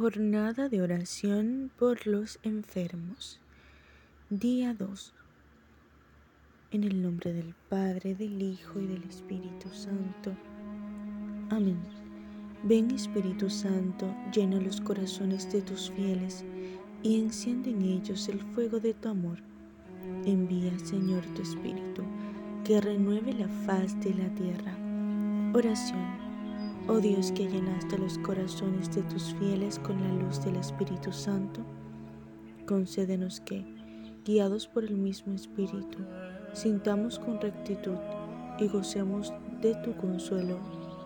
Jornada de oración por los enfermos. Día 2. En el nombre del Padre, del Hijo y del Espíritu Santo. Amén. Ven Espíritu Santo, llena los corazones de tus fieles y enciende en ellos el fuego de tu amor. Envía, Señor, tu Espíritu, que renueve la faz de la tierra. Oración. Oh Dios que llenaste los corazones de tus fieles con la luz del Espíritu Santo, concédenos que, guiados por el mismo Espíritu, sintamos con rectitud y gocemos de tu consuelo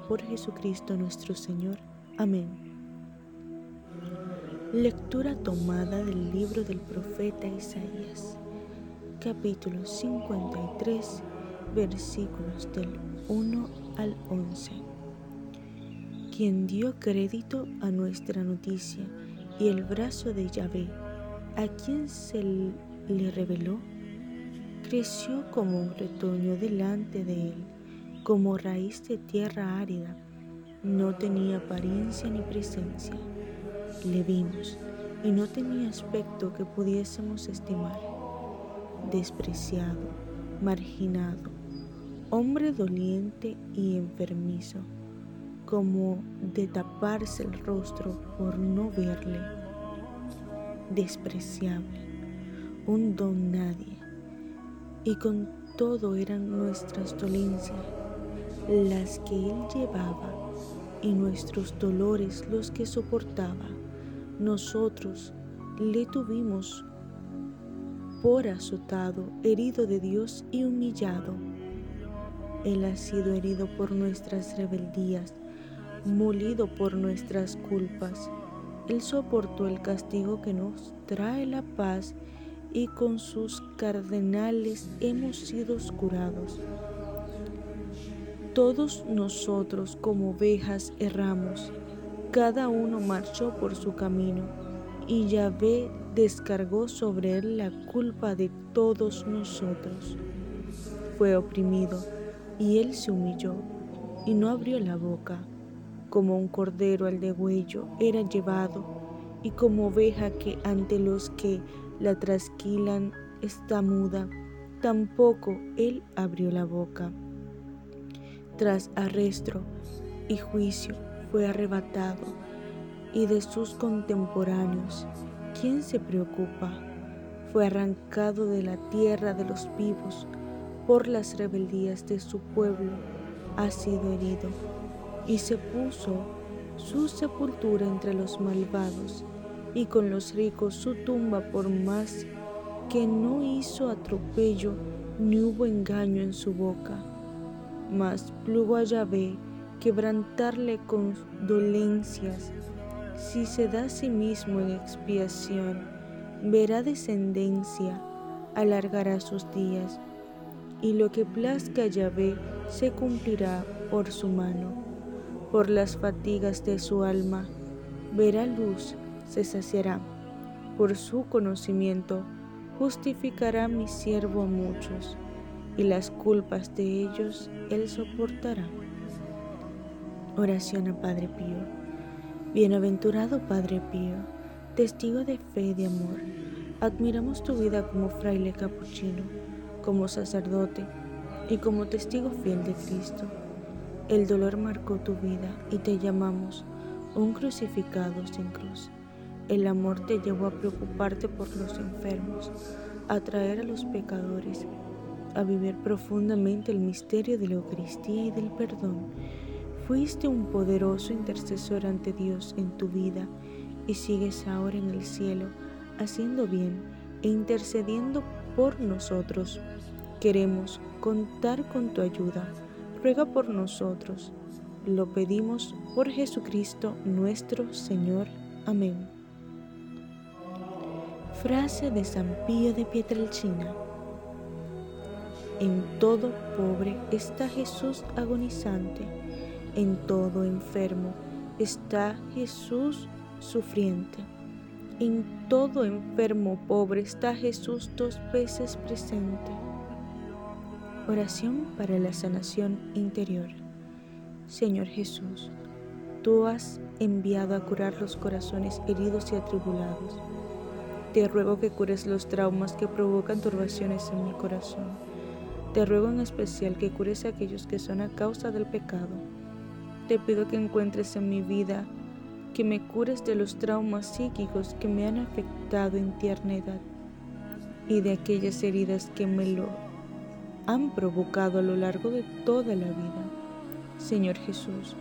por Jesucristo nuestro Señor. Amén. Lectura tomada del libro del profeta Isaías, capítulo 53, versículos del 1 al 11 quien dio crédito a nuestra noticia, y el brazo de Yahvé, a quien se le reveló, creció como un retoño delante de él, como raíz de tierra árida. No tenía apariencia ni presencia. Le vimos y no tenía aspecto que pudiésemos estimar. Despreciado, marginado, hombre doliente y enfermizo como de taparse el rostro por no verle, despreciable, un don nadie, y con todo eran nuestras dolencias las que él llevaba y nuestros dolores los que soportaba. Nosotros le tuvimos por azotado, herido de Dios y humillado. Él ha sido herido por nuestras rebeldías molido por nuestras culpas. Él soportó el castigo que nos trae la paz y con sus cardenales hemos sido curados. Todos nosotros como ovejas erramos, cada uno marchó por su camino, y Yahvé descargó sobre él la culpa de todos nosotros. Fue oprimido, y él se humilló, y no abrió la boca como un cordero al degüello era llevado, y como oveja que ante los que la trasquilan está muda, tampoco él abrió la boca. Tras arresto y juicio fue arrebatado, y de sus contemporáneos, ¿quién se preocupa? Fue arrancado de la tierra de los vivos por las rebeldías de su pueblo, ha sido herido y se puso su sepultura entre los malvados y con los ricos su tumba por más que no hizo atropello ni hubo engaño en su boca. Mas plugo a Yahvé quebrantarle con dolencias. Si se da a sí mismo en expiación, verá descendencia, alargará sus días, y lo que plazca a Yahvé se cumplirá por su mano por las fatigas de su alma. Verá luz, se saciará. Por su conocimiento justificará mi siervo a muchos, y las culpas de ellos él soportará. Oración a Padre Pío. Bienaventurado Padre Pío, testigo de fe y de amor, admiramos tu vida como fraile capuchino, como sacerdote y como testigo fiel de Cristo el dolor marcó tu vida y te llamamos un crucificado sin cruz. El amor te llevó a preocuparte por los enfermos, a traer a los pecadores, a vivir profundamente el misterio de la Eucaristía y del perdón. Fuiste un poderoso intercesor ante Dios en tu vida y sigues ahora en el cielo haciendo bien e intercediendo por nosotros. Queremos contar con tu ayuda ruega por nosotros. Lo pedimos por Jesucristo nuestro Señor. Amén. Frase de San Pío de Pietrelcina. En todo pobre está Jesús agonizante, en todo enfermo está Jesús sufriente. En todo enfermo pobre está Jesús dos veces presente. Oración para la sanación interior. Señor Jesús, tú has enviado a curar los corazones heridos y atribulados. Te ruego que cures los traumas que provocan turbaciones en mi corazón. Te ruego en especial que cures a aquellos que son a causa del pecado. Te pido que encuentres en mi vida, que me cures de los traumas psíquicos que me han afectado en tierna edad y de aquellas heridas que me lo han provocado a lo largo de toda la vida. Señor Jesús,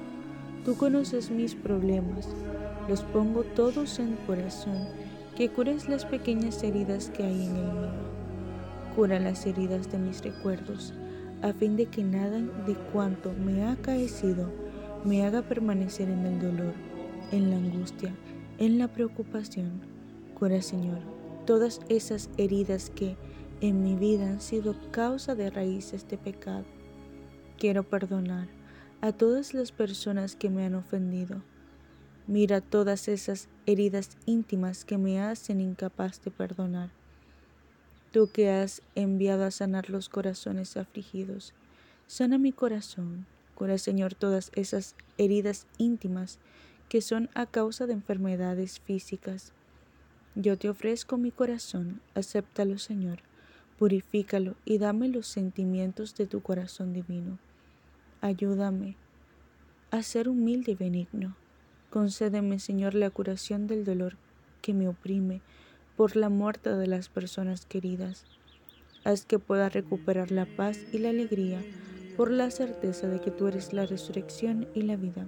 tú conoces mis problemas, los pongo todos en corazón, que cures las pequeñas heridas que hay en el mío. Cura las heridas de mis recuerdos, a fin de que nada de cuanto me ha acaecido me haga permanecer en el dolor, en la angustia, en la preocupación. Cura, Señor, todas esas heridas que en mi vida han sido causa de raíces de pecado. Quiero perdonar a todas las personas que me han ofendido. Mira todas esas heridas íntimas que me hacen incapaz de perdonar. Tú que has enviado a sanar los corazones afligidos, sana mi corazón. Cura, Señor, todas esas heridas íntimas que son a causa de enfermedades físicas yo te ofrezco mi corazón, acéptalo Señor, purifícalo y dame los sentimientos de tu corazón divino. Ayúdame a ser humilde y benigno. Concédeme, Señor, la curación del dolor que me oprime por la muerte de las personas queridas. Haz que pueda recuperar la paz y la alegría por la certeza de que tú eres la resurrección y la vida.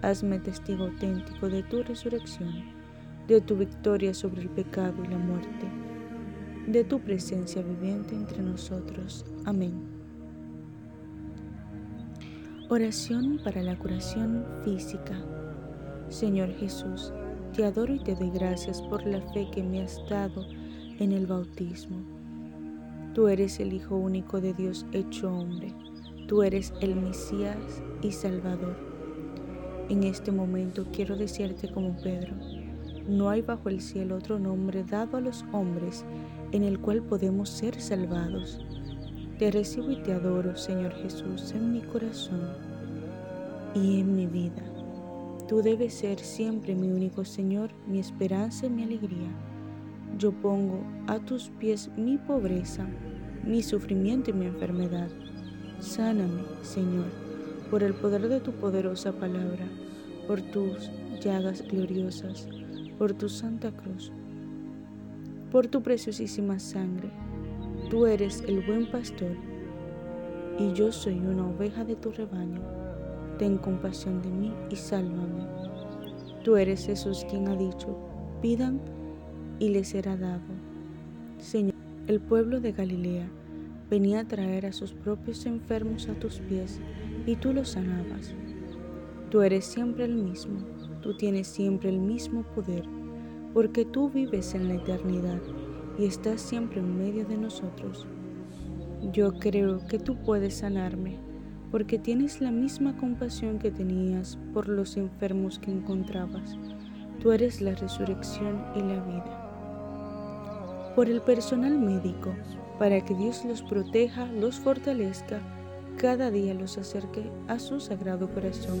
Hazme testigo auténtico de tu resurrección de tu victoria sobre el pecado y la muerte, de tu presencia viviente entre nosotros. Amén. Oración para la curación física. Señor Jesús, te adoro y te doy gracias por la fe que me has dado en el bautismo. Tú eres el Hijo único de Dios hecho hombre. Tú eres el Mesías y Salvador. En este momento quiero decirte como Pedro, no hay bajo el cielo otro nombre dado a los hombres en el cual podemos ser salvados. Te recibo y te adoro, Señor Jesús, en mi corazón y en mi vida. Tú debes ser siempre mi único Señor, mi esperanza y mi alegría. Yo pongo a tus pies mi pobreza, mi sufrimiento y mi enfermedad. Sáname, Señor, por el poder de tu poderosa palabra, por tus llagas gloriosas por tu santa cruz, por tu preciosísima sangre. Tú eres el buen pastor y yo soy una oveja de tu rebaño. Ten compasión de mí y sálvame. Tú eres Jesús quien ha dicho, pidan y les será dado. Señor, el pueblo de Galilea venía a traer a sus propios enfermos a tus pies y tú los sanabas. Tú eres siempre el mismo tú tienes siempre el mismo poder, porque tú vives en la eternidad y estás siempre en medio de nosotros. Yo creo que tú puedes sanarme, porque tienes la misma compasión que tenías por los enfermos que encontrabas. Tú eres la resurrección y la vida. Por el personal médico, para que Dios los proteja, los fortalezca, cada día los acerque a su sagrado corazón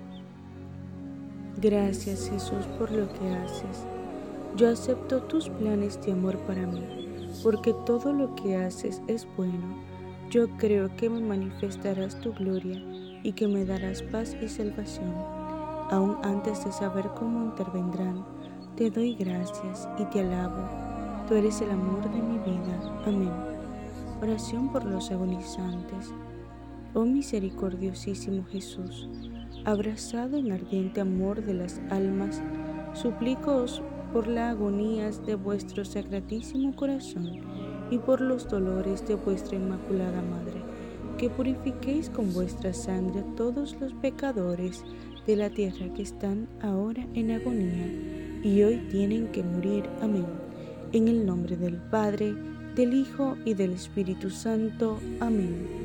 Gracias Jesús por lo que haces. Yo acepto tus planes de amor para mí, porque todo lo que haces es bueno. Yo creo que me manifestarás tu gloria y que me darás paz y salvación, aún antes de saber cómo intervendrán te doy gracias y te alabo. Tú eres el amor de mi vida. Amén. Oración por los agonizantes. Oh misericordiosísimo Jesús, abrazado en ardiente amor de las almas, suplícoos por las agonías de vuestro sacratísimo corazón y por los dolores de vuestra Inmaculada Madre, que purifiquéis con vuestra sangre todos los pecadores de la tierra que están ahora en agonía y hoy tienen que morir. Amén. En el nombre del Padre, del Hijo y del Espíritu Santo. Amén.